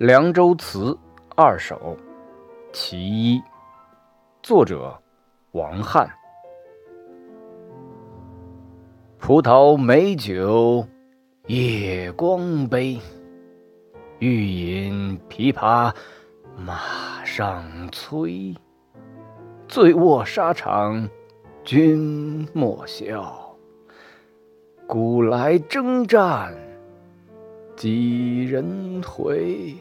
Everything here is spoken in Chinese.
凉州词二首其一作者王翰。葡萄美酒夜光杯欲饮琵琶马上催醉卧沙场君莫笑。古来征战几人回？